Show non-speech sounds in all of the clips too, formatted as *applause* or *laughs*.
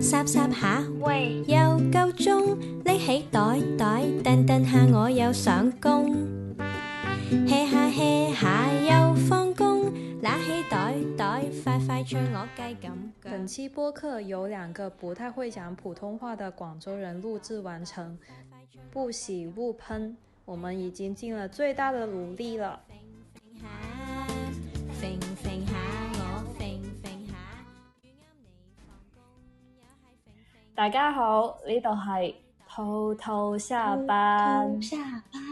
霎霎下，喂，又夠鐘，拎起袋袋，蹬蹬下我又上工，hea 下 hea 下又放工，拿起袋袋，快快唱我雞咁本期播客由兩個不太會講普通話的廣州人錄製完成，不喜勿噴，我們已經盡了最大的努力了。大家好，呢度係偷偷下班。下班。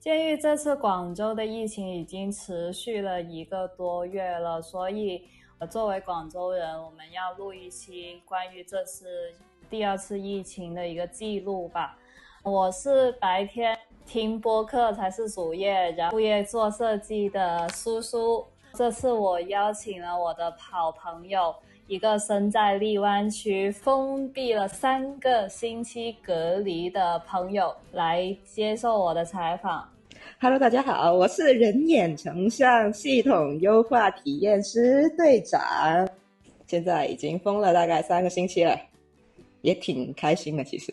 鉴于这次广州的疫情已经持续了一个多月了，所以作为广州人，我们要录一期关于这次第二次疫情的一个记录吧。我是白天听播客才是主业，然后副业做设计的苏苏。这次我邀请了我的好朋友，一个身在荔湾区封闭了三个星期隔离的朋友，来接受我的采访。Hello，大家好，我是人眼成像系统优化体验师队长，现在已经封了大概三个星期了，也挺开心的。其实，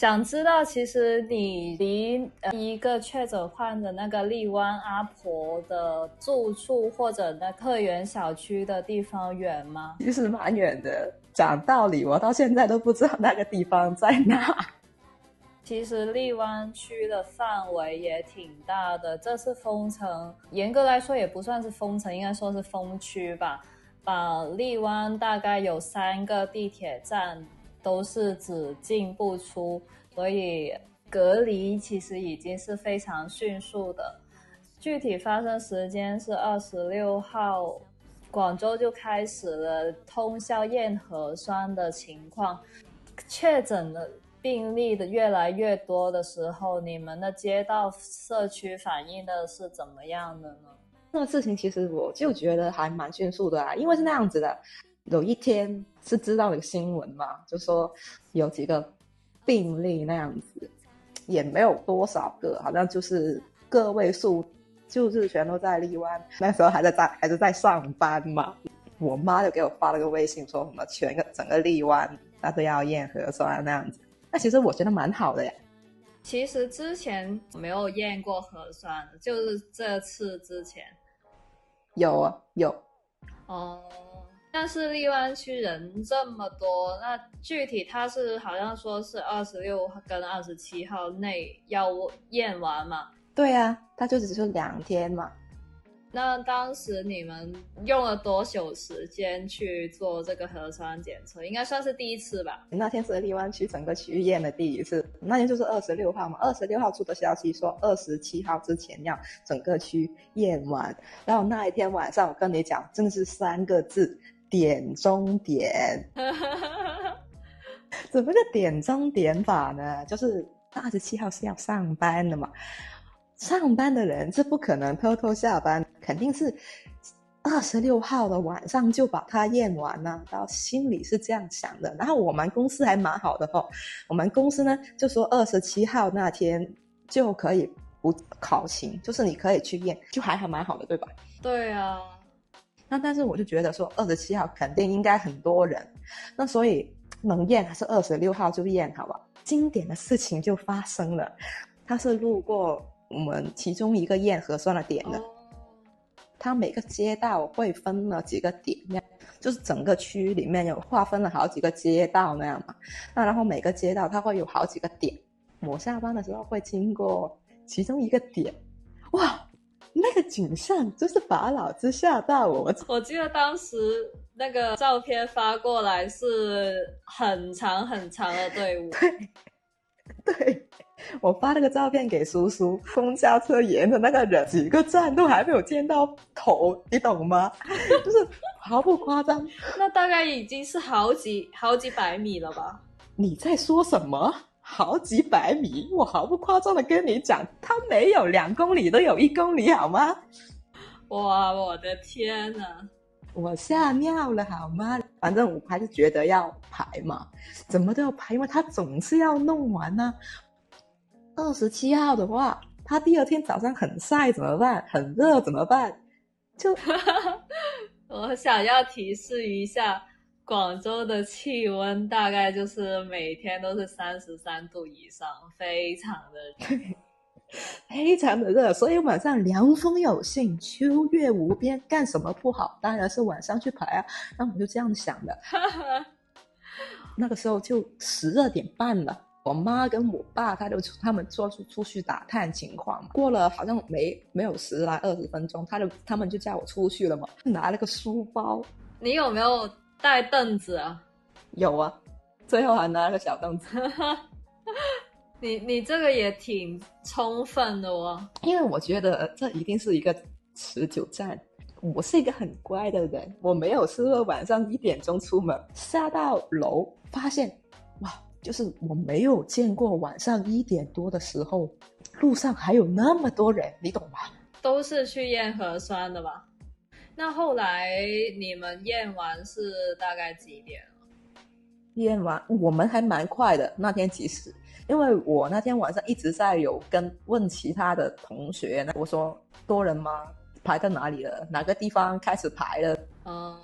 想知道其实你离呃一个确诊患者那个荔湾阿婆的住处或者那客源小区的地方远吗？其实蛮远的，讲道理，我到现在都不知道那个地方在哪。*laughs* 其实荔湾区的范围也挺大的，这次封城，严格来说也不算是封城，应该说是封区吧。把荔湾大概有三个地铁站都是只进不出，所以隔离其实已经是非常迅速的。具体发生时间是二十六号，广州就开始了通宵验核酸的情况。确诊的。病例的越来越多的时候，你们的街道社区反映的是怎么样的呢？這個事情其实我就觉得还蛮迅速的啊，因为是那样子的。有一天是知道一個新闻嘛，就说有几个病例那样子，也没有多少个，好像就是个位数，就是全都在荔湾。*laughs* 那时候还在在还是在上班嘛，我妈就给我发了个微信，说什么全个整个荔湾那都要验核酸那样子。那其实我觉得蛮好的呀。其实之前没有验过核酸，就是这次之前有啊有。哦，但是荔湾区人这么多，那具体他是好像说是二十六跟二十七号内要验完嘛？对啊，他就只是两天嘛。那当时你们用了多久时间去做这个核酸检测？应该算是第一次吧？那天是荔湾区整个区域验的第一次，那天就是二十六号嘛。二十六号出的消息说二十七号之前要整个区验完，然后那一天晚上我跟你讲，真的是三个字：點中点。*laughs* 怎么个点中点法呢？就是二十七号是要上班的嘛。上班的人是不可能偷偷下班，肯定是二十六号的晚上就把它验完了，然後心里是这样想的。然后我们公司还蛮好的哦，我们公司呢就说二十七号那天就可以不考勤，就是你可以去验，就还还蛮好的，对吧？对啊。那但是我就觉得说二十七号肯定应该很多人，那所以能验还是二十六号就验，好吧？经典的事情就发生了，他是路过。我们其中一个验核酸的点的，他每个街道会分了几个点，就是整个区里面有划分了好几个街道那样嘛。那然后每个街道它会有好几个点，我下班的时候会经过其中一个点，哇，那个景象就是把老子吓到我。我记得当时那个照片发过来是很长很长的队伍。*laughs* 对，对。我发那个照片给叔叔，公交车沿着那个人几个站都还没有见到头，你懂吗？*laughs* 就是毫不夸张。那大概已经是好几好几百米了吧？你在说什麼？好几百米？我毫不夸张的跟你讲，它没有两公里都有一公里，好吗？哇，我的天吶！我吓尿了，好吗？反正我还是觉得要排嘛，怎么都要排，因为他总是要弄完呢、啊。二十七号的话，他第二天早上很晒怎么办？很热怎么办？就 *laughs* 我想要提示一下，广州的气温大概就是每天都是三十三度以上，非常的热。*laughs* 非常的热，所以晚上凉风有信，秋月无边，干什么不好？当然是晚上去排啊。那我就这样想的。*laughs* 那个时候就十二点半了，我妈跟我爸他就他们说出出去打探情况。过了好像没没有十来二十分钟，他就他们就叫我出去了嘛，拿了个书包。你有没有带凳子啊？有啊，最后还拿了个小凳子。*laughs* 你你这个也挺充分的哦，因为我觉得这一定是一个持久战。我是一个很乖的人，我没有试过晚上一点钟出门，下到楼发现，哇，就是我没有见过晚上一点多的时候，路上还有那么多人，你懂吗？都是去验核酸的吧？那后来你们验完是大概几点？验完我们还蛮快的，那天其实。因为我那天晚上一直在有跟问其他的同学，我说多人吗？排到哪里了？哪个地方开始排了？哦。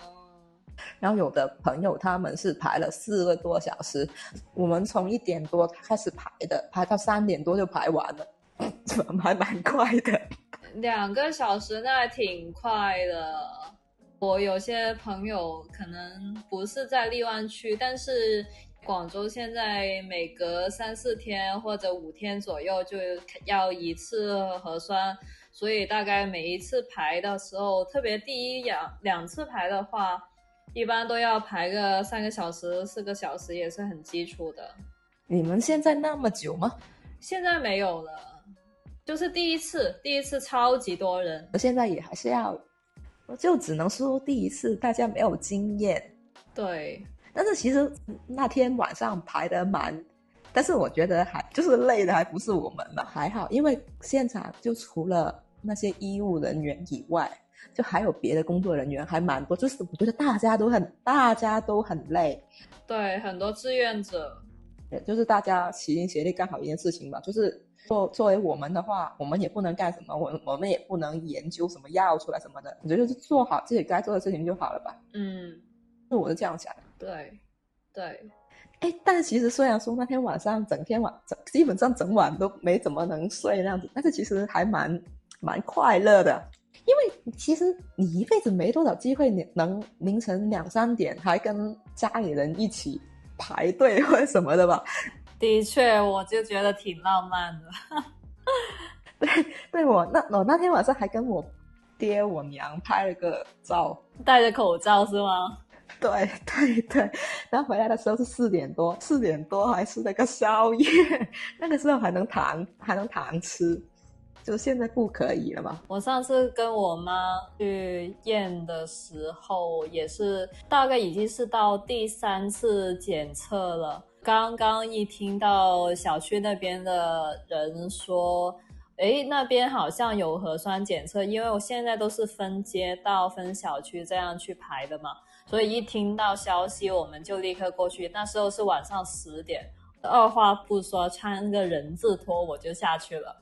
然后有的朋友他们是排了四个多小时，我们从一点多开始排的，排到三点多就排完了，*laughs* 还蛮快的。两个小时那还挺快的。我有些朋友可能不是在荔湾区，但是。广州现在每隔三四天或者五天左右就要一次核酸，所以大概每一次排的时候，特别第一两两次排的话，一般都要排个三个小时、四个小时，也是很基础的。你们现在那么久吗？现在没有了，就是第一次，第一次超级多人。我现在也还是要，就只能说第一次大家没有经验。对。但是其实那天晚上排的蛮，但是我觉得还就是累的还不是我们嘛，还好，因为现场就除了那些医务人员以外，就还有别的工作人员还蛮多，就是我觉得大家都很大家都很累，对，很多志愿者，也就是大家齐心协力干好一件事情吧。就是作作为我们的话，我们也不能干什么，我我们也不能研究什么药出来什么的，我觉得是做好自己该做的事情就好了吧。嗯，那我是这样想的。对，对，哎，但是其实虽然说那天晚上整天晚整基本上整晚都没怎么能睡那样子，但是其实还蛮蛮快乐的，因为其实你一辈子没多少机会，你能凌晨两三点还跟家里人一起排队或者什么的吧？的确，我就觉得挺浪漫的。*laughs* 对，对我那我那天晚上还跟我爹我娘拍了个照，戴着口罩是吗？*laughs* 对 *laughs* 对对，然后回来的时候是四点多，四点多还是那个宵夜，那个时候还能糖还能糖吃，就现在不可以了嘛。我上次跟我妈去验的时候，也是大概已经是到第三次检测了。刚刚一听到小区那边的人说，哎，那边好像有核酸检测，因为我现在都是分街道、分小区这样去排的嘛。所以一听到消息，我们就立刻过去。那时候是晚上十点，二话不说，穿个人字拖我就下去了。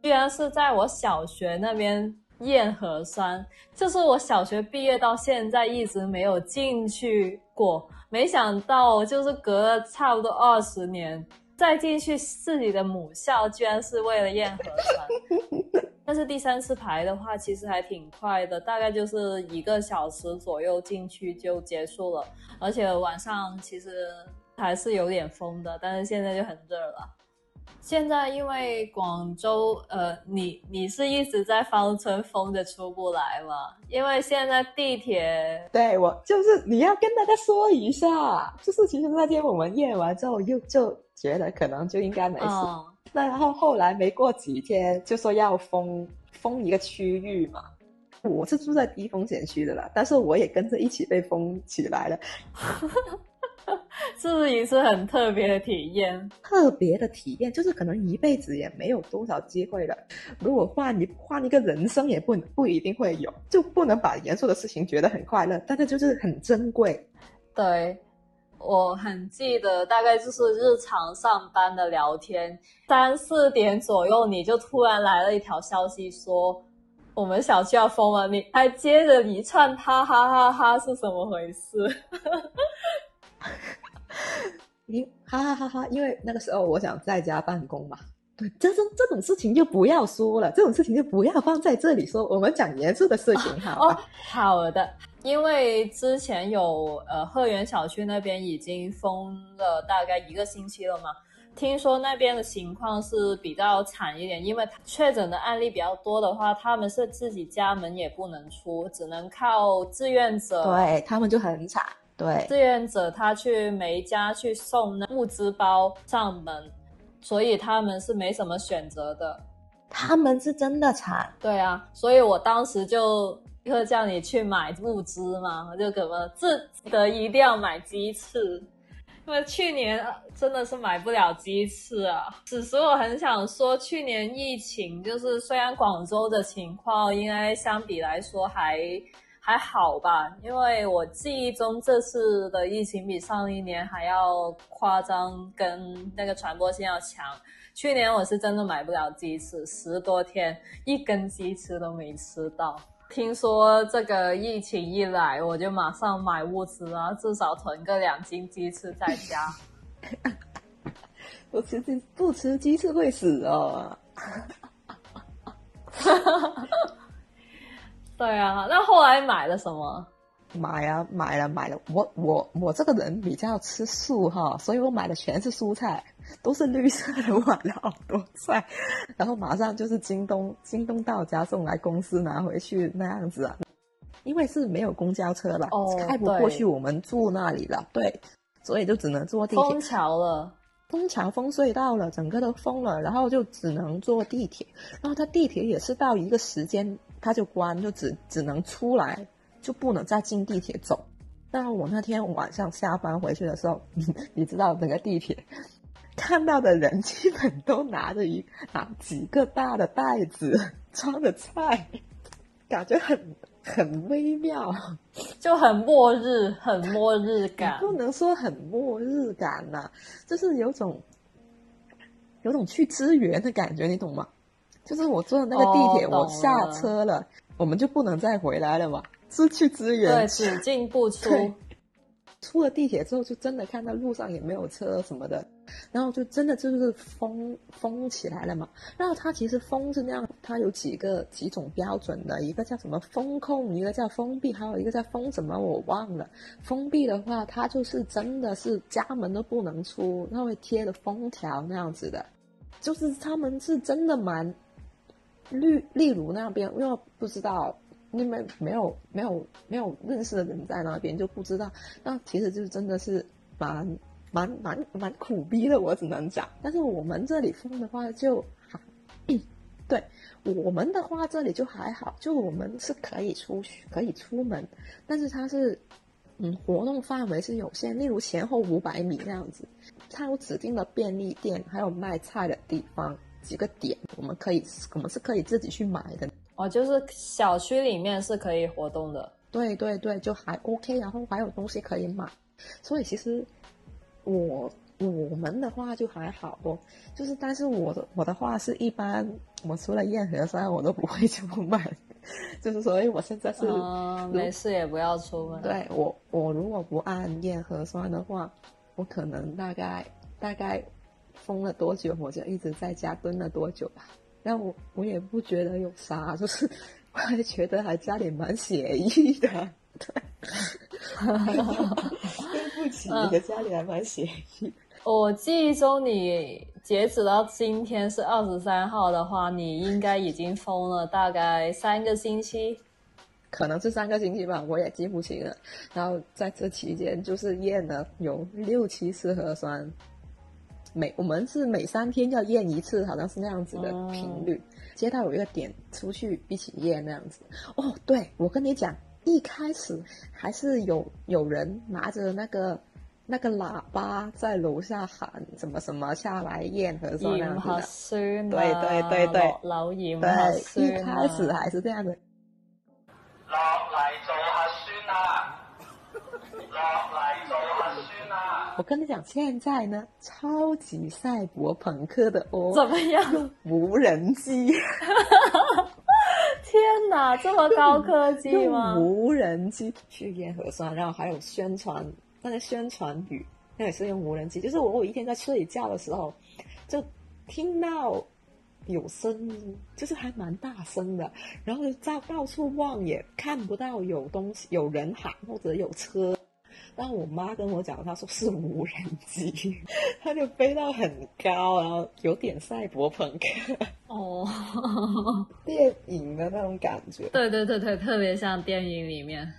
居然是在我小学那边验核酸，就是我小学毕业到现在一直没有进去过。没想到就是隔了差不多二十年再进去自己的母校，居然是为了验核酸。但是第三次排的话，其实还挺快的，大概就是一个小时左右进去就结束了。而且晚上其实还是有点风的，但是现在就很热了。现在因为广州，呃，你你是一直在芳村封着出不来吗？因为现在地铁，对我就是你要跟大家说一下，就是其实那天我们验完之后，又就觉得可能就应该没事。那然后后来没过几天就说要封封一个区域嘛，我是住在低风险区的啦，但是我也跟着一起被封起来了，*laughs* *laughs* 是不是一次很特别的体验？特别的体验就是可能一辈子也没有多少机会了，如果换一换一个人生也不不一定会有，就不能把严肃的事情觉得很快乐，但是就是很珍贵，对。我很记得，大概就是日常上班的聊天，三四点左右，你就突然来了一条消息说，我们小区要封了，你还接着一串哈哈哈哈是什么回事？*laughs* *laughs* 因哈哈哈哈，因为那个时候我想在家办公嘛。对，这种这种事情就不要说了，这种事情就不要放在这里说。我们讲严肃的事情，好哦，好的。因为之前有呃鹤园小区那边已经封了大概一个星期了嘛，听说那边的情况是比较惨一点，因为确诊的案例比较多的话，他们是自己家门也不能出，只能靠志愿者。对他们就很惨。对，志愿者他去每家去送那物资包上门，所以他们是没什么选择的。他们是真的惨。对啊，所以我当时就立刻叫你去买物资嘛，就可能自得一定要买鸡翅，因为去年真的是买不了鸡翅啊。此时我很想说，去年疫情就是虽然广州的情况应该相比来说还。还好吧，因为我记忆中这次的疫情比上一年还要夸张，跟那个传播性要强。去年我是真的买不了鸡翅，十多天一根鸡翅都没吃到。听说这个疫情一来，我就马上买物资啊，至少囤个两斤鸡翅在家。*laughs* 不吃鸡不吃鸡翅会死哦。*laughs* 对啊，那后来买了什么？买啊，买了买了。我我我这个人比较吃素哈，所以我买的全是蔬菜，都是绿色的。我买了好多菜，然后马上就是京东，京东到家送来公司拿回去那样子啊。因为是没有公交车了，开不过去我们住那里了，对，所以就只能坐地铁。封桥了，封桥封隧道了，整个都封了，然后就只能坐地铁。然后它地铁也是到一个时间。他就关，就只只能出来，就不能再进地铁走。那我那天晚上下班回去的时候，你知道，整个地铁看到的人基本都拿着一拿几个大的袋子装的菜，感觉很很微妙，就很末日，很末日感。不能说很末日感呐，就是有种有种去支援的感觉，你懂吗？就是我坐的那个地铁，我下车了，我们就不能再回来了嘛，是去支援，对，只进不出。*laughs* 出了地铁之后，就真的看到路上也没有车什么的，然后就真的就是封封起来了嘛。然后它其实封是那样，它有几个几种标准的，一个叫什么封控，一个叫封闭，还有一个叫封什么我忘了。封闭的话，它就是真的是家门都不能出，它会贴的封条那样子的，就是他们是真的蛮。例例如那边，因为不知道那边没有没有没有认识的人在那边，就不知道。那其实就是真的是蛮蛮蛮蛮苦逼的，我只能讲。但是我们这里封的话就还，对我们的话这里就还好，就我们是可以出去可以出门，但是它是嗯活动范围是有限，例如前后五百米那样子，它有指定的便利店，还有卖菜的地方。几个点，我们可以，我们是可以自己去买的哦。就是小区里面是可以活动的，对对对，就还 OK，然后还有东西可以买。所以其实我我们的话就还好哦，就是但是我的我的话是一般，我除了验核酸我都不会出门，*laughs* 就是所以我现在是没事也不要出门。对我我如果不按验核酸的话，我可能大概大概。封了多久，我就一直在家蹲了多久吧。但我我也不觉得有啥，就是我还觉得还家里蛮写意的。对，对不起，你的家里还蛮写意。我记忆中，你截止到今天是二十三号的话，你应该已经封了大概三个星期，可能是三个星期吧，我也记不清了。然后在这期间，就是验了有六七次核酸。每我们是每三天要验一次，好像是那样子的频率。接到有一个点出去一起验那样子。哦，对，我跟你讲，一开始还是有有人拿着那个那个喇叭在楼下喊什么什么下来验核酸那样子的。对对对对，老对，一开始还是这样的。落嚟做核酸啊！落嚟！我跟你讲，现在呢，超级赛博朋克的哦，怎么样？无人机。*laughs* 天哪，这么高科技用吗？无人机去验核酸，然后还有宣传那个宣传语，那也是用无人机。就是我有一天在睡觉的时候，就听到有声音，就是还蛮大声的，然后就到到处望也看不到有东西，有人喊或者有车。然后我妈跟我讲，她说是无人机，它就飞到很高，然后有点赛博朋克哦，*laughs* 电影的那种感觉。对对对对，特别像电影里面。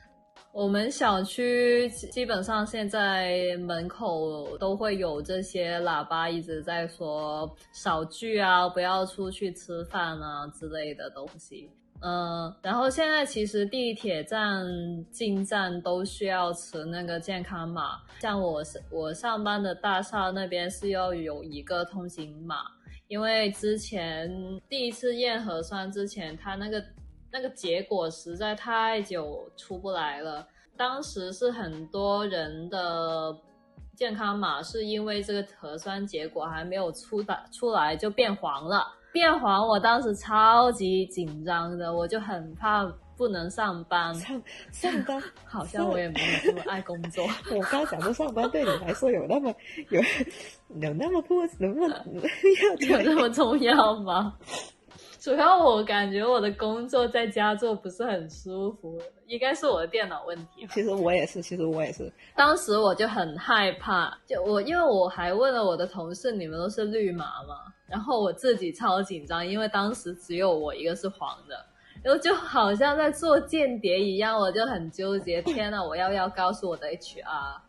我们小区基本上现在门口都会有这些喇叭一直在说少聚啊，不要出去吃饭啊之类的东西。嗯，然后现在其实地铁站进站都需要持那个健康码，像我是我上班的大厦那边是要有一个通行码，因为之前第一次验核酸之前，他那个那个结果实在太久出不来了，当时是很多人的健康码是因为这个核酸结果还没有出的出来就变黄了。变黄，我当时超级紧张的，我就很怕不能上班。上上班 *laughs* 好像我也没有那么爱工作。*laughs* 我刚讲说上班对你来说有那么有有那么不能不能 *laughs* 有那么重要吗？主要我感觉我的工作在家做不是很舒服，应该是我的电脑问题。其实我也是，其实我也是。当时我就很害怕，就我因为我还问了我的同事，你们都是绿码吗？然后我自己超紧张，因为当时只有我一个是黄的，然后就好像在做间谍一样，我就很纠结。*laughs* 天呐，我要不要告诉我的 HR？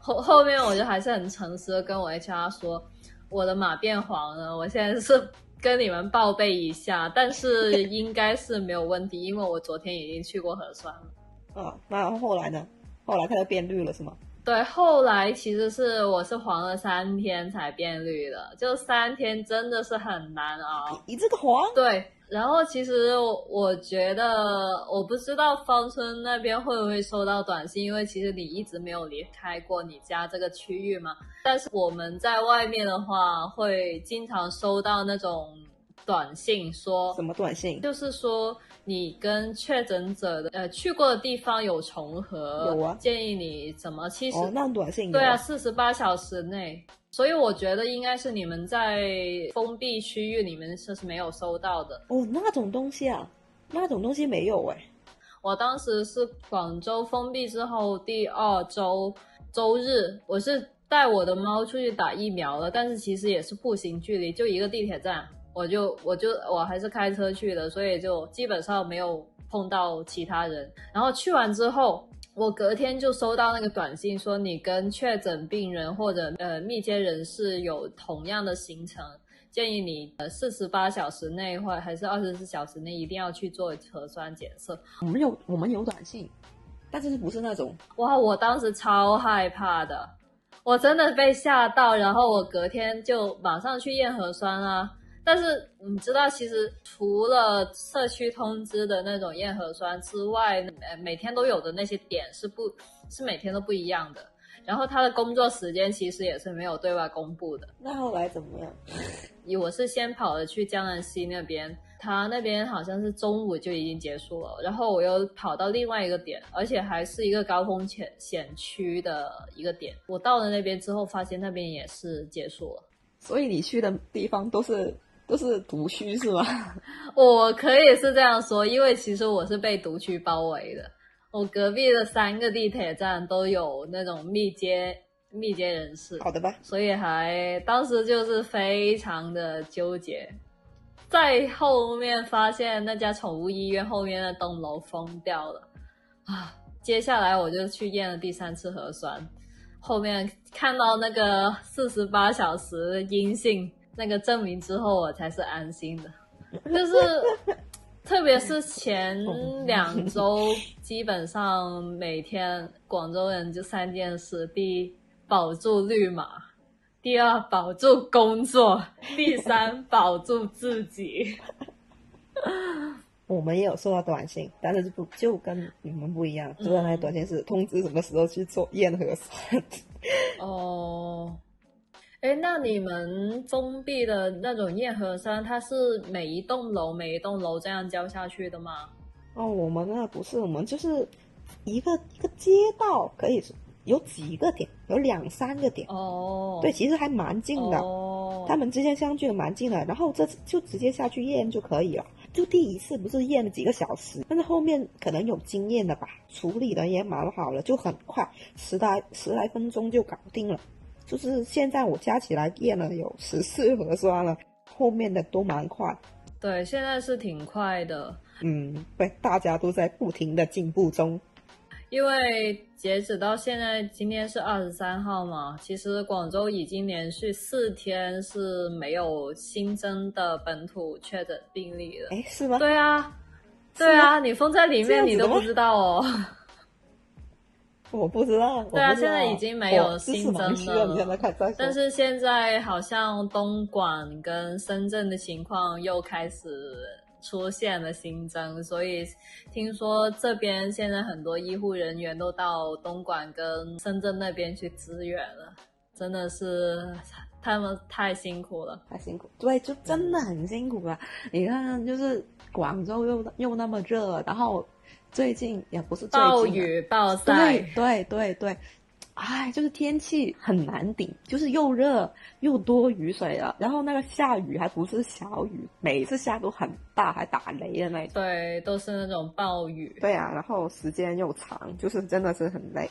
后后面我就还是很诚实的跟我 HR 说，我的码变黄了，我现在是跟你们报备一下，但是应该是没有问题，因为我昨天已经去过核酸了。啊，*laughs* 那后来呢？后来它就变绿了，是吗？对，后来其实是我是黄了三天才变绿的，就三天真的是很难熬。你这个黄？对，然后其实我觉得，我不知道芳村那边会不会收到短信，因为其实你一直没有离开过你家这个区域嘛。但是我们在外面的话，会经常收到那种短信，说什么短信？就是说。你跟确诊者的呃去过的地方有重合，有啊，建议你怎么七十那短信对啊，四十八小时内，所以我觉得应该是你们在封闭区域里面是是没有收到的哦，那种东西啊，那种东西没有哎，我当时是广州封闭之后第二周周日，我是带我的猫出去打疫苗了，但是其实也是步行距离，就一个地铁站。我就我就我还是开车去的，所以就基本上没有碰到其他人。然后去完之后，我隔天就收到那个短信，说你跟确诊病人或者呃密接人士有同样的行程，建议你呃四十八小时内或还是二十四小时内一定要去做核酸检测。我们有我们有短信，但是不是那种哇，我当时超害怕的，我真的被吓到，然后我隔天就马上去验核酸啊。但是你知道，其实除了社区通知的那种验核酸之外，呃，每天都有的那些点是不，是每天都不一样的。然后他的工作时间其实也是没有对外公布的。那后来怎么样？我是先跑了去江南西那边，他那边好像是中午就已经结束了。然后我又跑到另外一个点，而且还是一个高风险险区的一个点。我到了那边之后，发现那边也是结束了。所以你去的地方都是。都是毒区是吗？*laughs* 我可以是这样说，因为其实我是被毒区包围的。我隔壁的三个地铁站都有那种密接密接人士，好的吧？所以还当时就是非常的纠结。在后面发现那家宠物医院后面那栋楼封掉了啊！接下来我就去验了第三次核酸，后面看到那个四十八小时阴性。那个证明之后，我才是安心的。就是，特别是前 *laughs* 两周，基本上每天广州人就三件事：第一，保住绿码；第二，保住工作；第三，保住自己。*laughs* 我们也有收到短信，但是不就跟你们不一样，收到那些短信是通知什么时候去做验核酸。*laughs* 哦。哎，那你们封闭的那种验核酸，它是每一栋楼每一栋楼这样交下去的吗？哦，我们那不是，我们就是一个一个街道，可以有几个点，有两三个点。哦，对，其实还蛮近的，哦，他们之间相距的蛮近的。然后这次就直接下去验就可以了。就第一次不是验了几个小时，但是后面可能有经验的吧，处理的也蛮好了，就很快，十来十来分钟就搞定了。就是现在我加起来验了有十四核酸了，后面的都蛮快。对，现在是挺快的，嗯，对，大家都在不停的进步中。因为截止到现在，今天是二十三号嘛，其实广州已经连续四天是没有新增的本土确诊病例了。哎，是吗？对啊，对啊，你封在里面你都不知道哦。*laughs* 我不知道。对啊现在已经没有新增了。但是现在好像东莞跟深圳的情况又开始出现了新增，所以听说这边现在很多医护人员都到东莞跟深圳那边去支援了，真的是他们太辛苦了。太辛苦，对，就真的很辛苦了！你看，就是广州又又那么热，然后最近也不是最近啊暴雨暴晒对，对对对，哎，就是天气很难顶，就是又热又多雨水了，然后那个下雨还不是小雨，每次下都很大，还打雷的那种。对，都是那种暴雨。对啊，然后时间又长，就是真的是很累，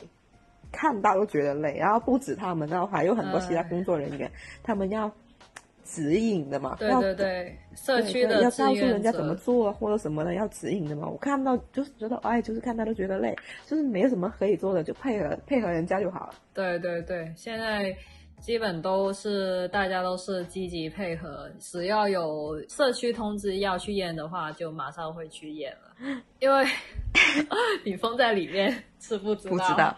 看到都觉得累。然后不止他们，然后还有很多其他哎工作人员，他们要指引的嘛，对对对，社区的要告诉人家怎么做或者什么的，要指引的嘛。我看到就是觉得，哎，就是看他都觉得累，就是没有什么可以做的，就配合配合人家就好了。对对对，现在基本都是大家都是积极配合，只要有社区通知要去验的话，就马上会去验了。*laughs* 因为 *laughs* 你封在里面是不知道，不知道，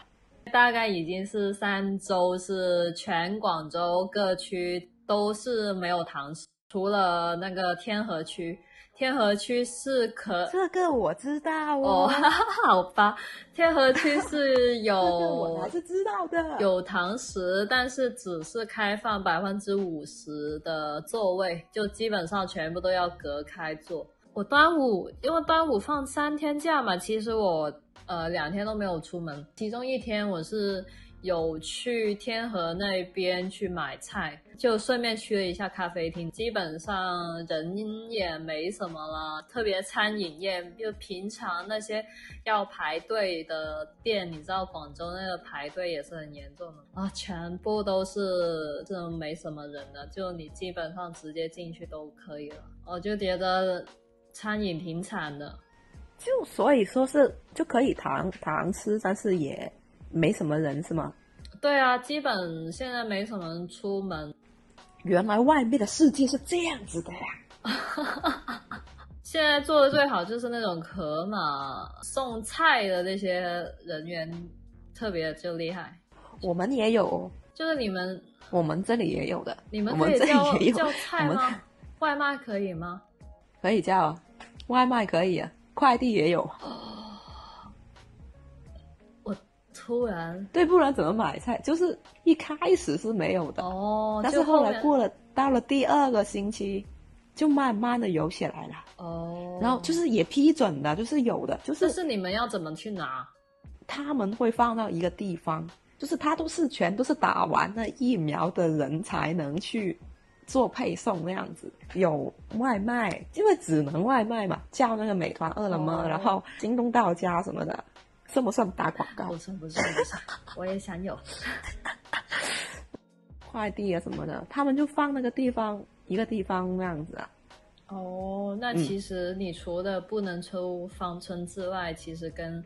大概已经是三周，是全广州各区都是没有堂食，除了那个天河区，天河区是可这个我知道哦，*laughs* 好吧，天河区是有 *laughs* 我还是知道的。有堂食，但是只是开放百分之五十的座位，就基本上全部都要隔开坐。我端午因为端午放三天假嘛，其实我呃两天都没有出门，其中一天我是有去天河那边去买菜，就顺便去了一下咖啡厅，基本上人也没什么了，特别餐饮业，就平常那些要排队的店，你知道广州那个排队也是很严重的。啊，全部都是这种没什么人的，就你基本上直接进去都可以了，我就觉得餐饮挺惨的。就所以说是就可以堂堂吃，但是也没什么人是吗？对啊，基本现在没什么人出门，原来外面的世界是这样子的呀！*laughs* 现在做的最好就是那种盒马送菜的那些人员，特别就厉害。我们也有，就是你们，我们这里也有的，你们可以叫也有，叫菜吗？外卖可以吗？可以叫啊，外卖可以啊，快递也有。*laughs* 突然对，不然怎么买菜？就是一开始是没有的，哦，但是后来过了到了第二个星期，就慢慢的有起来了。哦，然后就是也批准的，就是有的，就就是是你们要怎么去拿？他们会放到一个地方，就是他都是全都是打完了疫苗的人才能去做配送那样子。有外卖，因为只能外卖嘛，叫那个美团、饿了么，哦然后京东到家什么的，算不算打广告不？算不算我也想有。*laughs* 快递啊什么的，他们就放那个地方一个地方那样子啊。哦，那嗯其实你除了不能出芳村之外，其实跟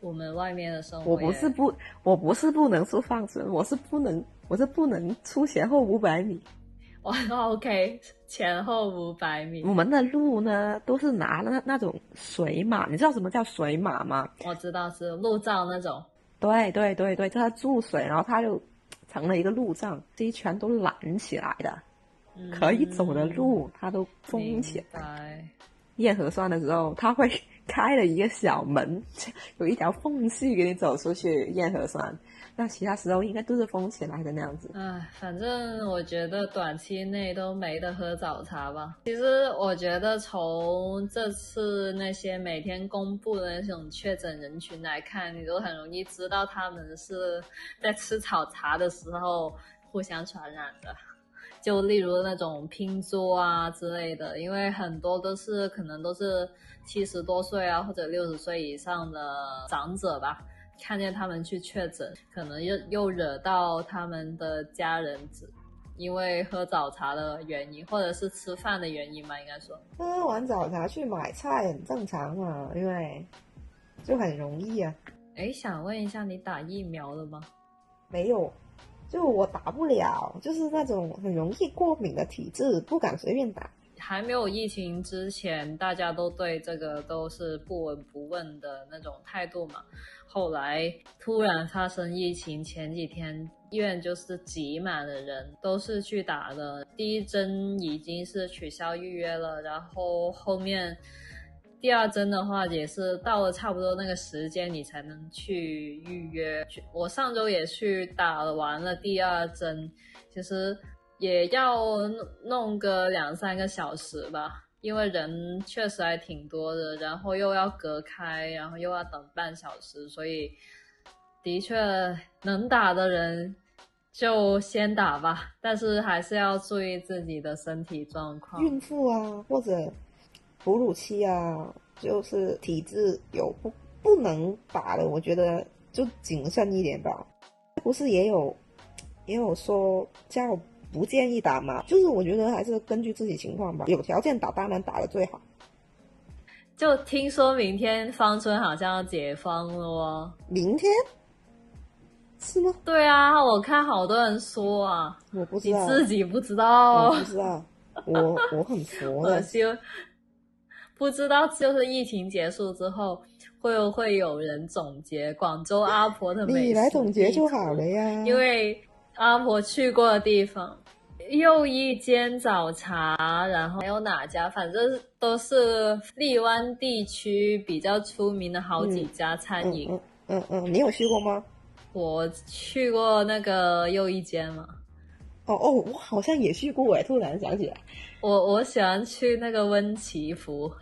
我们外面的生活我不是不，我不是不能出放村，我是不能，我是不能出前后五百米。*laughs* 哦，OK，前后五百米，我们的路呢，都是拿那那种水马，你知道什么叫水马吗？我知道是路障那种。对对对对，它注水，然后它就成了一个路障，这一圈都拦起来的，可以走的路它都封起来。来。验核酸的时候，它会 *laughs* 开了一个小门，有一条缝隙给你走出去燕河山。那其他时候应该都是封起来的那样子。唉，反正我觉得短期内都没得喝早茶吧。其实我觉得从这次那些每天公布的那种确诊人群来看，你都很容易知道他们是在吃早茶的时候互相传染的。就例如那种拼桌啊之类的，因为很多都是可能都是七十多岁啊或者六十岁以上的长者吧。看见他们去确诊，可能又又惹到他们的家人，因为喝早茶的原因，或者是吃饭的原因嘛，应该说。喝完早茶去买菜很正常嘛，因为就很容易啊。哎，想问一下，你打疫苗了吗？没有，就我打不了，就是那种很容易过敏的体质，不敢随便打。还没有疫情之前，大家都对这个都是不闻不问的那种态度嘛。后来突然发生疫情，前几天医院就是挤满了人，都是去打的。第一针已经是取消预约了，然后后面第二针的话也是到了差不多那个时间你才能去预约。我上周也去打完了第二针，其实。也要弄个两三个小时吧，因为人确实还挺多的，然后又要隔开，然后又要等半小时，所以的确能打的人就先打吧，但是还是要注意自己的身体状况。孕妇啊，或者哺乳期啊，就是体质有不不能打的，我觉得就谨慎一点吧。不是也有也有说叫。不建议打嘛，就是我觉得还是根据自己情况吧，有条件打当然打的最好。就听说明天芳村好像要解封了哦，明天是吗？对啊，我看好多人说啊，我不知道，你自己不知道，我不知道，我我很 *laughs* 佛的，不知道就是疫情结束之后会不会有人总结广州阿婆的美你来总结就好了呀，因为。阿婆去过的地方，又一间早茶，然后还有哪家？反正都是荔湾地区比较出名的好几家餐饮。嗯嗯，你有去过吗？我去过那个又一间嘛。哦哦，我好像也去过哎，突然想起来。我我喜欢去那个温祈福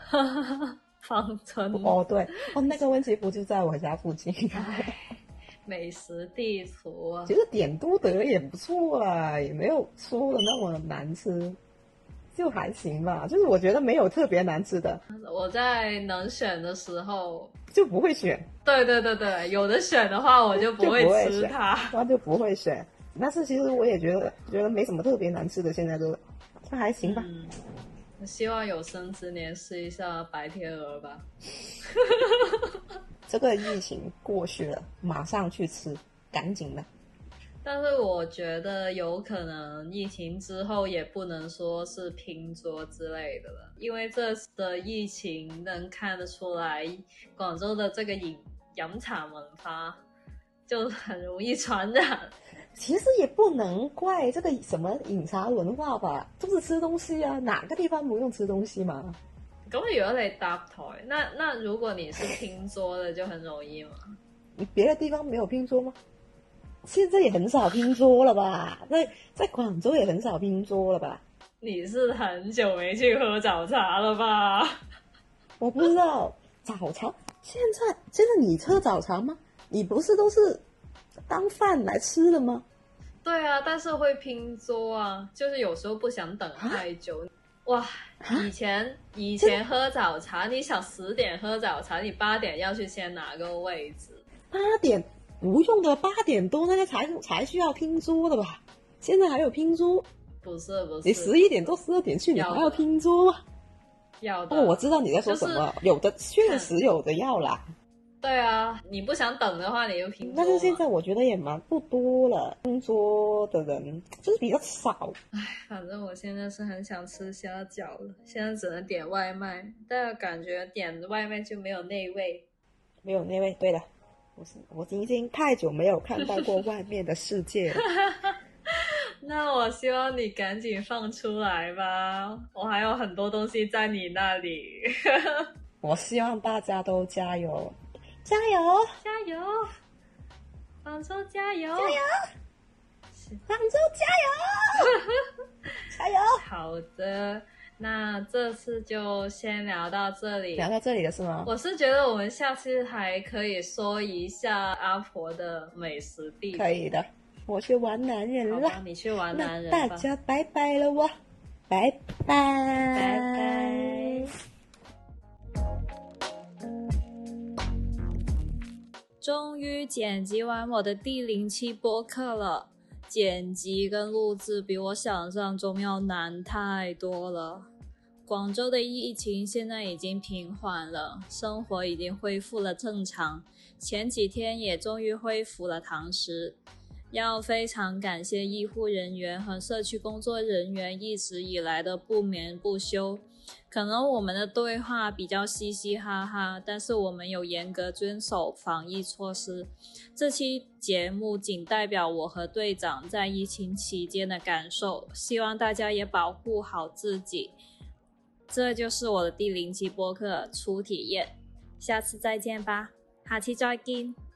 *laughs* 芳村。哦对，哦那个温祈福就在我家附近。*laughs* 美食地图，其实点都德也不错啦，也没有说的那么难吃，就还行吧。就是我觉得没有特别难吃的。我在能选的时候就不会选。对对对对，有的选的话我就不会吃它，那就不会选。但是其实我也觉得觉得没什么特别难吃的，现在都那还行吧。我希望有生之年试一下白天鹅吧。*laughs* 这个疫情过去了，马上去吃，赶紧的。但是我觉得有可能疫情之后也不能说是拼桌之类的了，因为这次的疫情能看得出来，广州的这个饮饮茶文化就很容易传染。其实也不能怪这个什么饮茶文化吧，都是吃东西啊，哪个地方不用吃东西嘛？咁如果你搭台，那那如果你是拼桌的，就很容易嘛。你别的地方没有拼桌吗？现在也很少拼桌了吧？在在广州也很少拼桌了吧？你是很久没去喝早茶了吧？*laughs* 我不知道早茶现在现在你喝早茶吗？你不是都是当饭来吃的吗？对啊，但是会拼桌啊，就是有时候不想等太久。哇，以前以前喝早茶，你想十点喝早茶，你八点要去先拿个位置。八点不用的，八点多那个才才需要拼桌的吧？现在还有拼桌？不是不是，你十一点多十二点去，你还要拼桌？要的。哦，我知道你在说什么，有的确实有的要啦。对啊，你不想等的话，你就拼。但是现在我觉得也蛮不多了，工作的人就是比较少。唉，反正我现在是很想吃虾饺了，现在只能点外卖，但感觉点外卖就没有内味，没有内味。对的，我是我已经太久没有看到过外面的世界了。*laughs* 那我希望你赶紧放出来吧，我还有很多东西在你那里。*laughs* 我希望大家都加油，加油，加油，广州加油，加油，广州加油，*laughs* 加油！好的，那这次就先聊到这里。聊到这里了是吗？我是觉得我们下次还可以说一下阿婆的美食地。可以的，我去玩男人了。你去玩男人吧。大家拜拜了我，拜拜，拜拜。终于剪辑完我的第零期播客了，剪辑跟录制比我想象中要难太多了。广州的疫情现在已经平缓了，生活已经恢复了正常，前几天也终于恢复了堂食。要非常感谢医护人员和社区工作人员一直以来的不眠不休。可能我们的对话比较嘻嘻哈哈，但是我们有严格遵守防疫措施。这期节目仅代表我和队长在疫情期间的感受，希望大家也保护好自己。这就是我的第零期播客初体验，下次再见吧，下期再见。